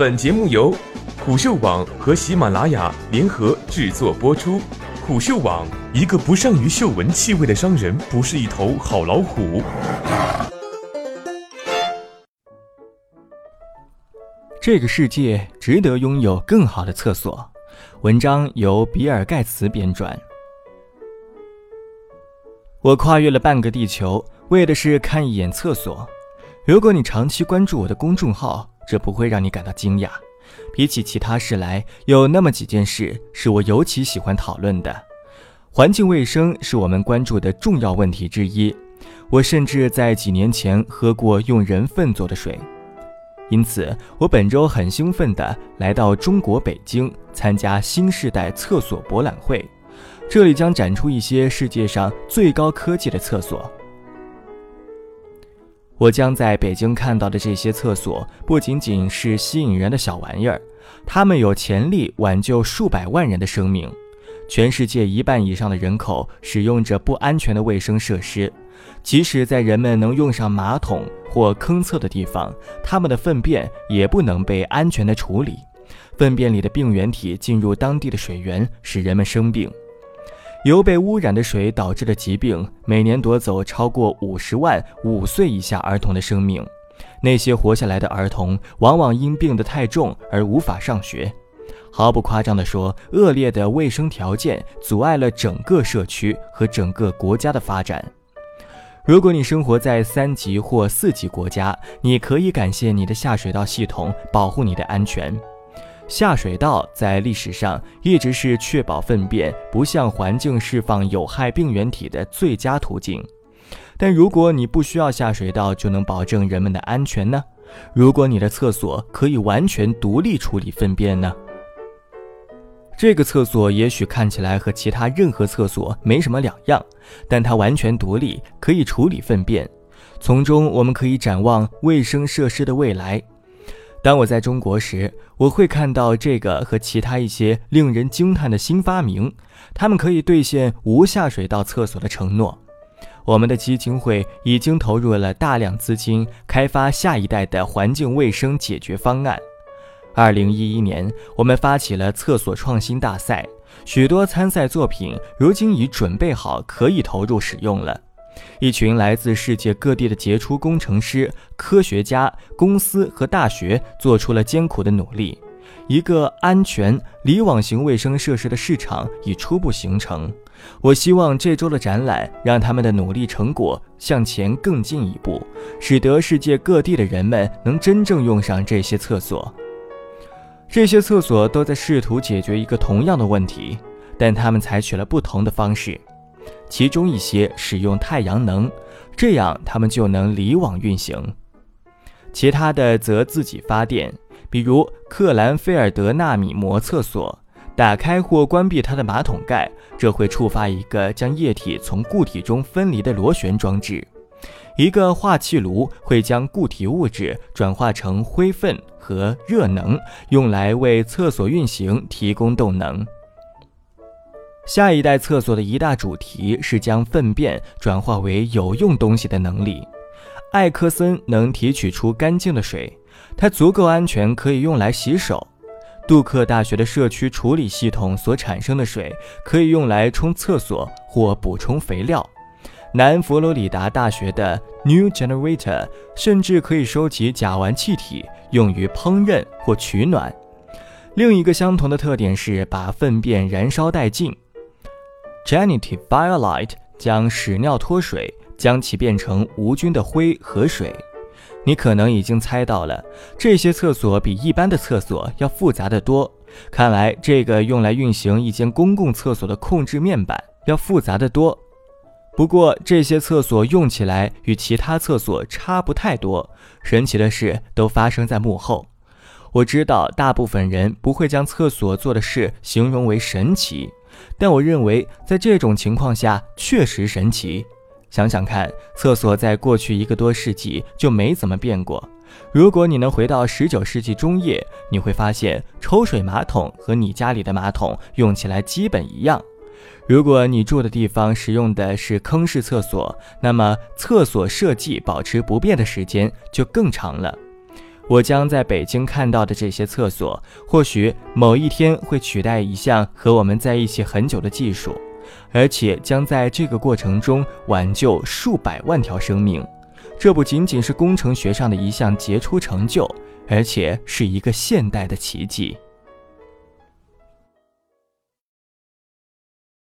本节目由虎嗅网和喜马拉雅联合制作播出。虎嗅网：一个不善于嗅闻气味的商人，不是一头好老虎。这个世界值得拥有更好的厕所。文章由比尔·盖茨编撰。我跨越了半个地球，为的是看一眼厕所。如果你长期关注我的公众号，这不会让你感到惊讶。比起其他事来，有那么几件事是我尤其喜欢讨论的。环境卫生是我们关注的重要问题之一。我甚至在几年前喝过用人粪做的水，因此我本周很兴奋地来到中国北京参加新时代厕所博览会。这里将展出一些世界上最高科技的厕所。我将在北京看到的这些厕所，不仅仅是吸引人的小玩意儿，它们有潜力挽救数百万人的生命。全世界一半以上的人口使用着不安全的卫生设施，即使在人们能用上马桶或坑厕的地方，他们的粪便也不能被安全的处理。粪便里的病原体进入当地的水源，使人们生病。由被污染的水导致的疾病，每年夺走超过五十万五岁以下儿童的生命。那些活下来的儿童，往往因病得太重而无法上学。毫不夸张地说，恶劣的卫生条件阻碍了整个社区和整个国家的发展。如果你生活在三级或四级国家，你可以感谢你的下水道系统保护你的安全。下水道在历史上一直是确保粪便不向环境释放有害病原体的最佳途径，但如果你不需要下水道就能保证人们的安全呢？如果你的厕所可以完全独立处理粪便呢？这个厕所也许看起来和其他任何厕所没什么两样，但它完全独立，可以处理粪便，从中我们可以展望卫生设施的未来。当我在中国时，我会看到这个和其他一些令人惊叹的新发明，他们可以兑现无下水道厕所的承诺。我们的基金会已经投入了大量资金，开发下一代的环境卫生解决方案。二零一一年，我们发起了厕所创新大赛，许多参赛作品如今已准备好可以投入使用了。一群来自世界各地的杰出工程师、科学家、公司和大学做出了艰苦的努力。一个安全离网型卫生设施的市场已初步形成。我希望这周的展览让他们的努力成果向前更进一步，使得世界各地的人们能真正用上这些厕所。这些厕所都在试图解决一个同样的问题，但他们采取了不同的方式。其中一些使用太阳能，这样它们就能离网运行；其他的则自己发电。比如克兰菲尔德纳米膜厕所，打开或关闭它的马桶盖，这会触发一个将液体从固体中分离的螺旋装置。一个化气炉会将固体物质转化成灰分和热能，用来为厕所运行提供动能。下一代厕所的一大主题是将粪便转化为有用东西的能力。艾克森能提取出干净的水，它足够安全，可以用来洗手。杜克大学的社区处理系统所产生的水可以用来冲厕所或补充肥料。南佛罗里达大学的 New Generator 甚至可以收集甲烷气体，用于烹饪或取暖。另一个相同的特点是把粪便燃烧殆尽。Genitive Firelight 将屎尿脱水，将其变成无菌的灰和水。你可能已经猜到了，这些厕所比一般的厕所要复杂的多。看来，这个用来运行一间公共厕所的控制面板要复杂的多。不过，这些厕所用起来与其他厕所差不太多。神奇的事都发生在幕后。我知道，大部分人不会将厕所做的事形容为神奇。但我认为，在这种情况下确实神奇。想想看，厕所在过去一个多世纪就没怎么变过。如果你能回到19世纪中叶，你会发现抽水马桶和你家里的马桶用起来基本一样。如果你住的地方使用的是坑式厕所，那么厕所设计保持不变的时间就更长了。我将在北京看到的这些厕所，或许某一天会取代一项和我们在一起很久的技术，而且将在这个过程中挽救数百万条生命。这不仅仅是工程学上的一项杰出成就，而且是一个现代的奇迹。